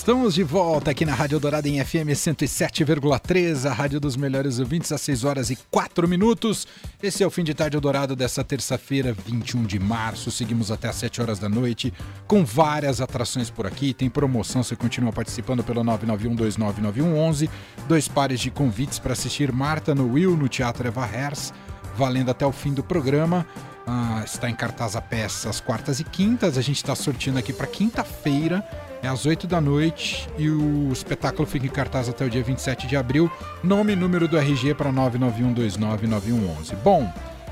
Estamos de volta aqui na Rádio Dourada em FM 107,3, a rádio dos melhores ouvintes, às 6 horas e 4 minutos. Esse é o fim de tarde dourado dessa terça-feira, 21 de março. Seguimos até às 7 horas da noite, com várias atrações por aqui. Tem promoção, você continua participando pelo 991299111. Dois pares de convites para assistir Marta no Will, no Teatro Eva Hers, valendo até o fim do programa. Ah, está em cartaz a peça às quartas e quintas. A gente está sortindo aqui para quinta-feira é às 8 da noite e o espetáculo fica em cartaz até o dia 27 de abril. Nome e número do RG para 991299111. Bom,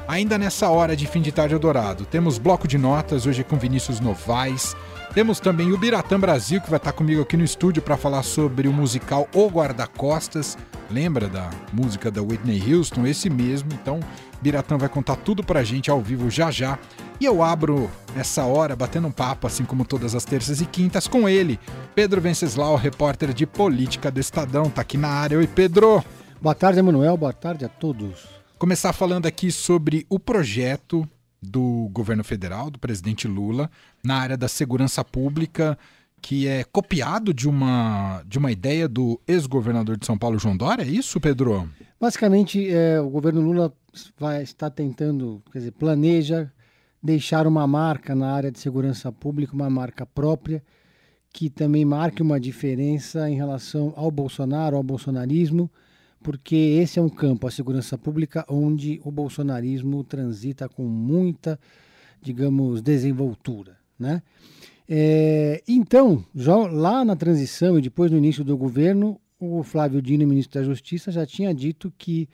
ainda nessa hora de fim de tarde Eldorado, temos bloco de notas hoje com Vinícius Novaes. Temos também o Biratã Brasil, que vai estar comigo aqui no estúdio para falar sobre o musical O Guarda-Costas. Lembra da música da Whitney Houston? Esse mesmo. Então, Biratã vai contar tudo para a gente ao vivo já já. E eu abro essa hora batendo um papo, assim como todas as terças e quintas, com ele, Pedro Venceslau, repórter de política do Estadão, tá aqui na área. Oi, Pedro. Boa tarde, Emanuel. Boa tarde a todos. Começar falando aqui sobre o projeto do governo federal, do presidente Lula, na área da segurança pública, que é copiado de uma, de uma ideia do ex-governador de São Paulo, João Dória. É isso, Pedro? Basicamente, é, o governo Lula vai estar tentando, quer dizer, planeja deixar uma marca na área de segurança pública, uma marca própria, que também marque uma diferença em relação ao Bolsonaro, ao bolsonarismo, porque esse é um campo, a segurança pública, onde o bolsonarismo transita com muita, digamos, desenvoltura. Né? É, então, já lá na transição e depois no início do governo, o Flávio Dino, ministro da Justiça, já tinha dito que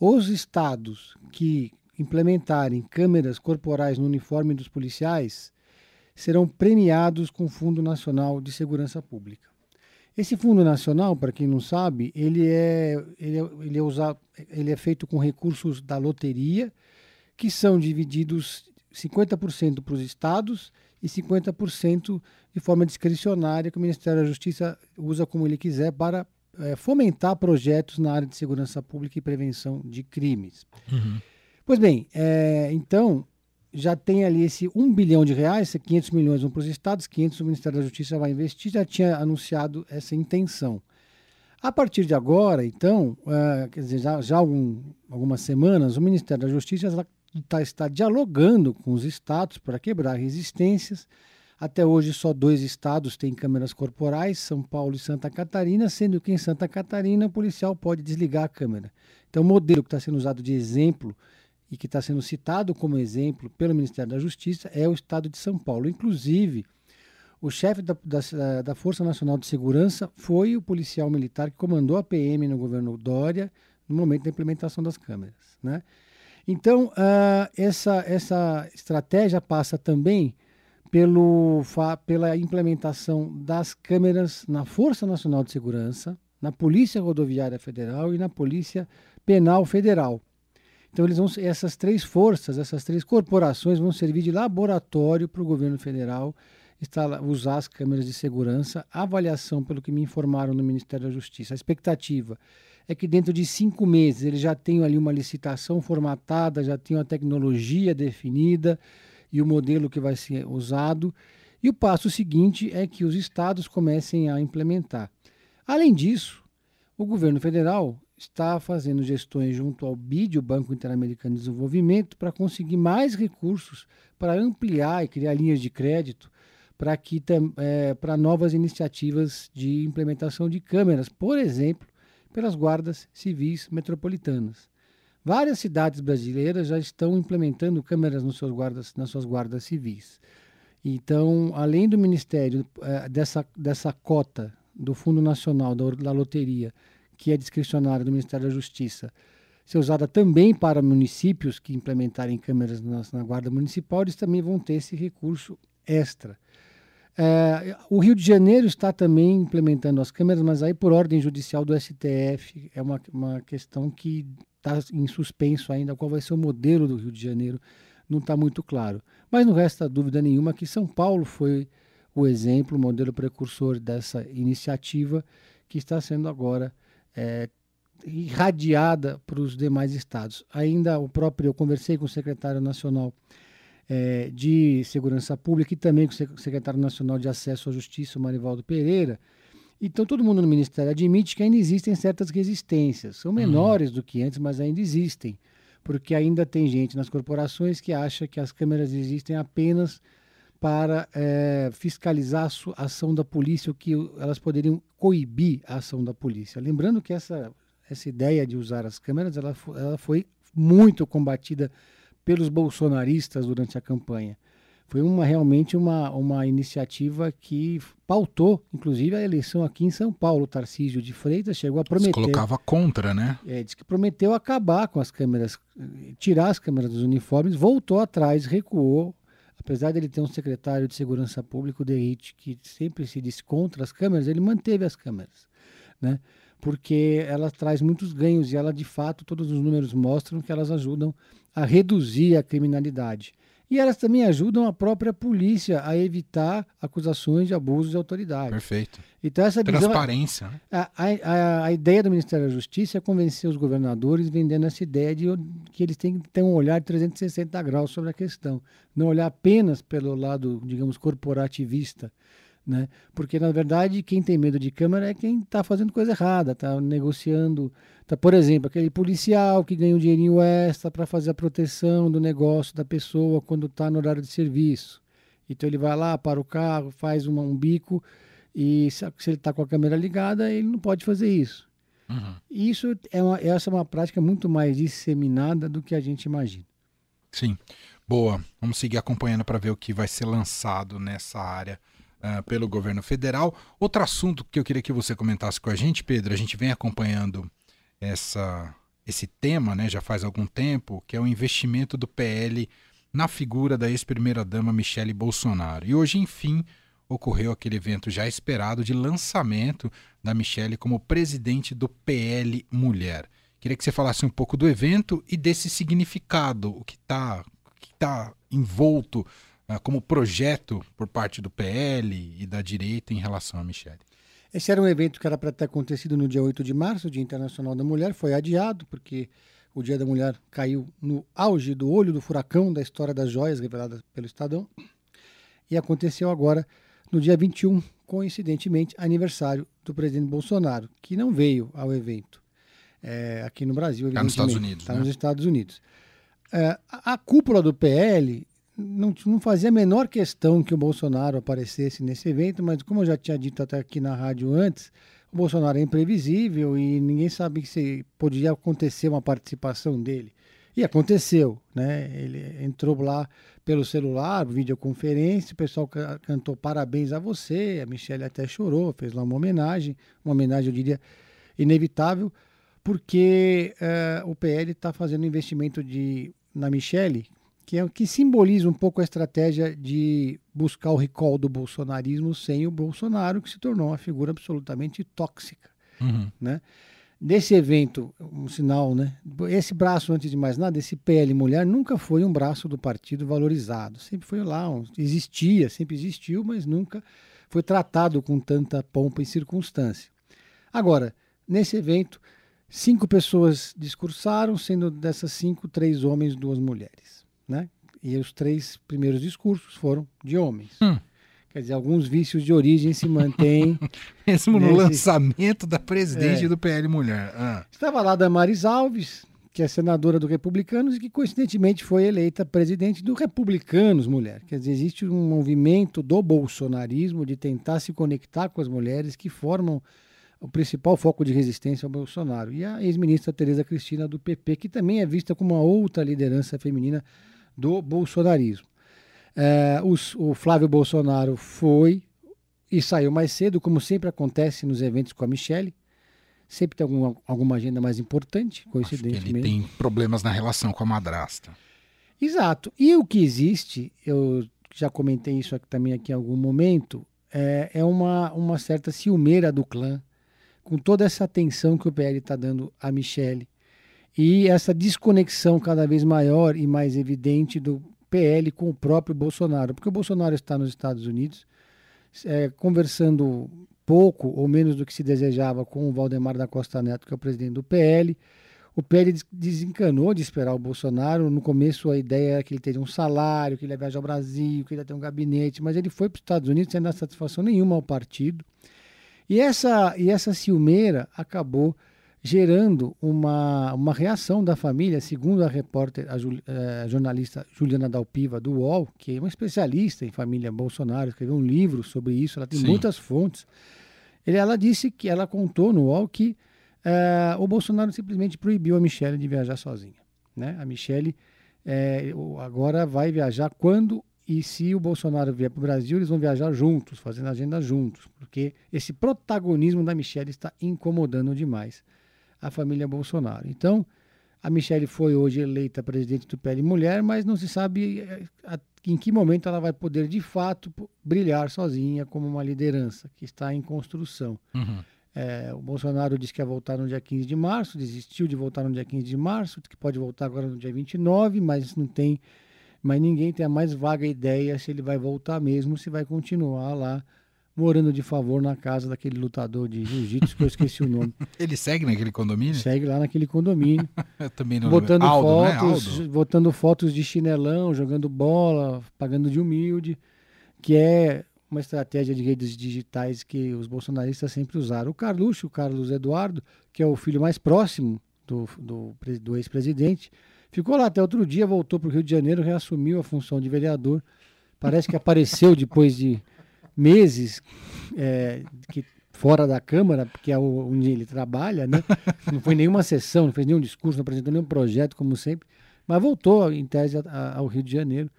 os estados que implementarem câmeras corporais no uniforme dos policiais serão premiados com o Fundo Nacional de Segurança Pública. Esse Fundo Nacional, para quem não sabe, ele é, ele, é, ele, é usado, ele é feito com recursos da loteria, que são divididos 50% para os estados e 50% de forma discricionária, que o Ministério da Justiça usa como ele quiser para é, fomentar projetos na área de segurança pública e prevenção de crimes. Uhum. Pois bem, é, então já tem ali esse 1 bilhão de reais, 500 milhões vão para os estados, 500 o Ministério da Justiça vai investir, já tinha anunciado essa intenção. A partir de agora, então, uh, quer dizer, já, já algum, algumas semanas, o Ministério da Justiça tá, está dialogando com os estados para quebrar resistências. Até hoje, só dois estados têm câmeras corporais, São Paulo e Santa Catarina, sendo que em Santa Catarina o policial pode desligar a câmera. Então, o modelo que está sendo usado de exemplo e que está sendo citado como exemplo pelo Ministério da Justiça é o Estado de São Paulo. Inclusive, o chefe da, da, da, Força Nacional de Segurança foi o policial militar que comandou a PM no governo Dória no momento da implementação das câmeras. Né? Então, uh, essa, essa estratégia passa também pelo, pela implementação das câmeras na Força Nacional de Segurança, na Polícia Rodoviária Federal e na Polícia Penal Federal. Então, eles vão, essas três forças, essas três corporações vão servir de laboratório para o governo federal usar as câmeras de segurança. A avaliação, pelo que me informaram no Ministério da Justiça, a expectativa é que dentro de cinco meses eles já tenham ali uma licitação formatada, já tenham a tecnologia definida e o modelo que vai ser usado. E o passo seguinte é que os estados comecem a implementar. Além disso, o governo federal está fazendo gestões junto ao BID, o Banco Interamericano de Desenvolvimento, para conseguir mais recursos para ampliar e criar linhas de crédito para que é, para novas iniciativas de implementação de câmeras, por exemplo, pelas guardas civis metropolitanas. Várias cidades brasileiras já estão implementando câmeras nos seus guardas, nas suas guardas civis. Então, além do Ministério, é, dessa, dessa cota do Fundo Nacional da, da Loteria, que é discricionária do Ministério da Justiça, ser usada também para municípios que implementarem câmeras na, na Guarda Municipal, eles também vão ter esse recurso extra. É, o Rio de Janeiro está também implementando as câmeras, mas aí por ordem judicial do STF, é uma, uma questão que está em suspenso ainda, qual vai ser o modelo do Rio de Janeiro, não está muito claro. Mas não resta dúvida nenhuma que São Paulo foi o exemplo, o modelo precursor dessa iniciativa que está sendo agora é, irradiada para os demais estados. Ainda o próprio, eu conversei com o secretário nacional é, de Segurança Pública e também com o secretário nacional de Acesso à Justiça, o Marivaldo Pereira, Então todo mundo no Ministério admite que ainda existem certas resistências. São menores uhum. do que antes, mas ainda existem. Porque ainda tem gente nas corporações que acha que as câmeras existem apenas para é, fiscalizar a ação da polícia, o que elas poderiam coibir a ação da polícia. Lembrando que essa, essa ideia de usar as câmeras ela, ela foi muito combatida pelos bolsonaristas durante a campanha. Foi uma, realmente uma, uma iniciativa que pautou, inclusive, a eleição aqui em São Paulo. O Tarcísio de Freitas chegou a prometer. Se colocava contra, né? É, disse que prometeu acabar com as câmeras, tirar as câmeras dos uniformes, voltou atrás, recuou, apesar de ele ter um secretário de segurança pública, o Derrite, que sempre se disse contra as câmeras, ele manteve as câmeras, né? Porque ela traz muitos ganhos e ela, de fato, todos os números mostram que elas ajudam a reduzir a criminalidade. E elas também ajudam a própria polícia a evitar acusações de abuso de autoridade. Perfeito. Então essa visão, Transparência. Né? A, a, a, ideia do Ministério da Justiça é convencer os governadores vendendo essa ideia de que eles têm que ter um olhar de 360 graus sobre a questão. Não olhar apenas pelo lado, digamos, corporativista. Né? Porque, na verdade, quem tem medo de câmera é quem está fazendo coisa errada, está negociando Tá, por exemplo, aquele policial que ganha um dinheirinho extra para fazer a proteção do negócio da pessoa quando está no horário de serviço. Então ele vai lá, para o carro, faz uma, um bico e se, se ele está com a câmera ligada, ele não pode fazer isso. Uhum. Isso é uma, essa é uma prática muito mais disseminada do que a gente imagina. Sim. Boa. Vamos seguir acompanhando para ver o que vai ser lançado nessa área uh, pelo governo federal. Outro assunto que eu queria que você comentasse com a gente, Pedro, a gente vem acompanhando essa, esse tema né, já faz algum tempo, que é o investimento do PL na figura da ex-primeira-dama Michele Bolsonaro. E hoje, enfim, ocorreu aquele evento já esperado de lançamento da Michele como presidente do PL Mulher. Queria que você falasse um pouco do evento e desse significado, o que está que tá envolto como projeto por parte do PL e da direita em relação a Michele. Esse era um evento que era para ter acontecido no dia 8 de março, Dia Internacional da Mulher, foi adiado porque o Dia da Mulher caiu no auge do olho do furacão da história das joias revelada pelo Estadão. E aconteceu agora no dia 21, coincidentemente, aniversário do presidente Bolsonaro, que não veio ao evento é, aqui no Brasil. Está nos Estados Unidos. Está né? nos Estados Unidos. É, a, a cúpula do PL não, não fazia a menor questão que o Bolsonaro aparecesse nesse evento, mas como eu já tinha dito até aqui na rádio antes, o Bolsonaro é imprevisível e ninguém sabe se podia acontecer uma participação dele. E aconteceu, né? Ele entrou lá pelo celular, videoconferência, o pessoal cantou parabéns a você, a Michelle até chorou, fez lá uma homenagem, uma homenagem, eu diria, inevitável, porque uh, o PL está fazendo investimento de, na Michelle, que é que simboliza um pouco a estratégia de buscar o recall do bolsonarismo sem o Bolsonaro, que se tornou uma figura absolutamente tóxica, uhum. né? Desse evento, um sinal, né? Esse braço, antes de mais nada, esse PL Mulher nunca foi um braço do partido valorizado. Sempre foi lá, um, existia, sempre existiu, mas nunca foi tratado com tanta pompa e circunstância. Agora, nesse evento, cinco pessoas discursaram, sendo dessas cinco, três homens, duas mulheres né? E os três primeiros discursos foram de homens. Hum. Quer dizer, alguns vícios de origem se mantêm. Mesmo no lançamento da presidente é. do PL Mulher. Ah. Estava lá Damares Alves, que é senadora do Republicanos e que coincidentemente foi eleita presidente do Republicanos Mulher. Quer dizer, existe um movimento do bolsonarismo de tentar se conectar com as mulheres que formam o principal foco de resistência ao Bolsonaro. E a ex-ministra Tereza Cristina do PP, que também é vista como uma outra liderança feminina do bolsonarismo. É, os, o Flávio Bolsonaro foi e saiu mais cedo, como sempre acontece nos eventos com a Michelle. Sempre tem alguma, alguma agenda mais importante, coincidentemente. ele tem problemas na relação com a madrasta. Exato. E o que existe, eu já comentei isso aqui, também aqui em algum momento, é, é uma, uma certa ciumeira do clã, com toda essa atenção que o PL está dando a Michelle e essa desconexão cada vez maior e mais evidente do PL com o próprio Bolsonaro, porque o Bolsonaro está nos Estados Unidos é, conversando pouco ou menos do que se desejava com o Valdemar da Costa Neto, que é o presidente do PL. O PL desencanou de esperar o Bolsonaro. No começo a ideia era que ele teria um salário, que ele ia viajar ao Brasil, que ele ia ter um gabinete, mas ele foi para os Estados Unidos sem dar satisfação nenhuma ao partido. E essa, e essa ciumeira acabou gerando uma, uma reação da família, segundo a repórter, a, eh, a, jornalista Juliana Dalpiva, do UOL, que é uma especialista em família Bolsonaro, escreveu um livro sobre isso, ela tem Sim. muitas fontes. Ele, ela disse que ela contou no UOL que uh, o Bolsonaro simplesmente proibiu a Michelle de viajar sozinha. Né? A Michelle é, agora vai viajar quando e se o Bolsonaro vier para o Brasil, eles vão viajar juntos, fazendo agenda juntos, porque esse protagonismo da Michelle está incomodando demais a família Bolsonaro. Então, a Michelle foi hoje eleita presidente do PL Mulher, mas não se sabe eh, em que momento ela vai poder de fato brilhar sozinha como uma liderança que está em construção. Uhum. É, o Bolsonaro disse que ia voltar no dia 15 de março, desistiu de voltar no dia 15 de março, que pode voltar agora no dia 29, mas não tem, mas ninguém tem a mais vaga ideia se ele vai voltar mesmo, se vai continuar lá morando de favor na casa daquele lutador de jiu-jitsu que eu esqueci o nome. Ele segue naquele condomínio? Segue lá naquele condomínio. eu também não botando Aldo, né? fotos, né? botando fotos de chinelão, jogando bola, pagando de humilde, que é uma estratégia de redes digitais que os bolsonaristas sempre usaram. O Carluxo, o Carlos Eduardo, que é o filho mais próximo do, do, do ex-presidente, ficou lá até outro dia, voltou para o Rio de Janeiro, reassumiu a função de vereador. Parece que apareceu depois de meses é, que fora da Câmara, porque é onde ele trabalha, né? Não foi nenhuma sessão, não fez nenhum discurso, não apresentou nenhum projeto, como sempre, mas voltou, em tese, ao Rio de Janeiro.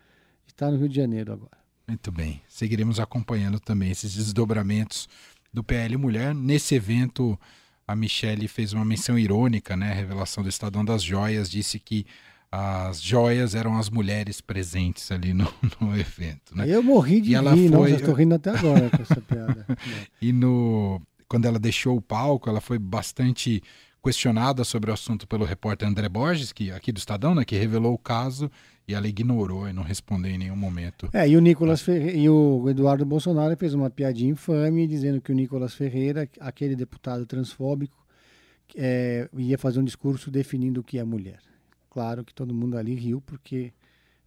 Está no Rio de Janeiro agora. Muito bem. Seguiremos acompanhando também esses desdobramentos do PL Mulher. Nesse evento, a Michelle fez uma menção irônica, né? A revelação do Estadão das Joias disse que as joias eram as mulheres presentes ali no, no evento. Né? Eu morri de e ela rir, foi... não, estou rindo até agora com essa piada. e no, quando ela deixou o palco, ela foi bastante questionada sobre o assunto pelo repórter André Borges, que aqui do Estadão, né, que revelou o caso e ela ignorou e não respondeu em nenhum momento. É, e o Nicolas Ferreira, e o Eduardo Bolsonaro fez uma piadinha infame dizendo que o Nicolas Ferreira, aquele deputado transfóbico, é, ia fazer um discurso definindo o que é mulher. Claro que todo mundo ali riu, porque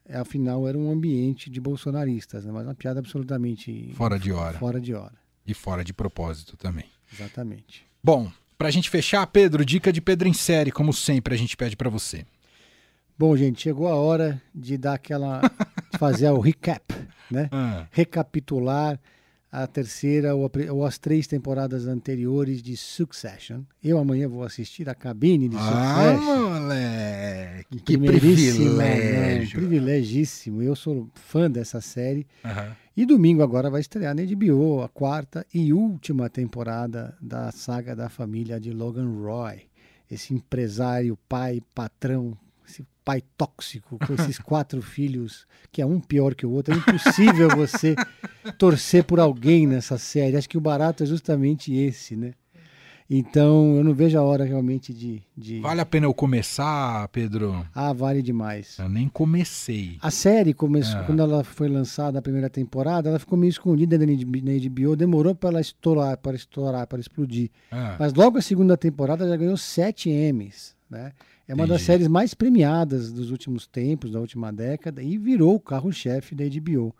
afinal era um ambiente de bolsonaristas, né? mas uma piada absolutamente fora de hora. Fora de hora. E fora de propósito também. Exatamente. Bom, para a gente fechar, Pedro, dica de Pedro em série, como sempre a gente pede para você. Bom, gente, chegou a hora de dar aquela. de fazer o recap, né? Ah. Recapitular a terceira ou, a, ou, as três temporadas anteriores de Succession. Eu amanhã vou assistir a cabine de ah, Succession. Ah, moleque! Que privilégio! Né? Privilegíssimo. Eu sou fã dessa série. Uhum. E domingo agora vai estrear na HBO a quarta e última temporada da saga da família de Logan Roy. Esse empresário, pai, patrão, esse pai tóxico com esses quatro filhos, que é um pior que o outro. É impossível você torcer por alguém nessa série. Acho que o barato é justamente esse, né? Então, eu não vejo a hora realmente de, de, Vale a pena eu começar, Pedro? Ah, vale demais. Eu nem comecei. A série começou, é. quando ela foi lançada a primeira temporada, ela ficou meio escondida na HBO, demorou para ela estourar, para estourar, para explodir. É. Mas logo a segunda temporada já ganhou sete M's, né? É uma Entendi. das séries mais premiadas dos últimos tempos, da última década, e virou o carro-chefe da HBO.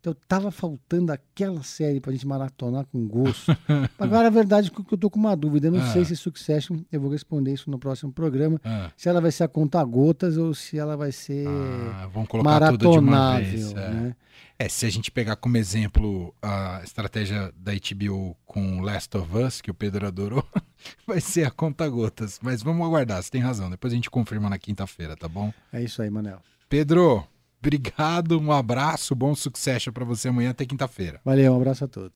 Então tava faltando aquela série pra gente maratonar com gosto. Agora a verdade é que eu tô com uma dúvida. Eu não ah. sei se Succession, eu vou responder isso no próximo programa. Ah. Se ela vai ser a conta gotas ou se ela vai ser ah, vamos colocar maratonável. Tudo de uma vez, é. Né? é, se a gente pegar como exemplo a estratégia da HBO com Last of Us, que o Pedro adorou, vai ser a conta gotas. Mas vamos aguardar, você tem razão. Depois a gente confirma na quinta-feira, tá bom? É isso aí, Manel. Pedro, Obrigado, um abraço, bom sucesso para você amanhã até quinta-feira. Valeu, um abraço a todos.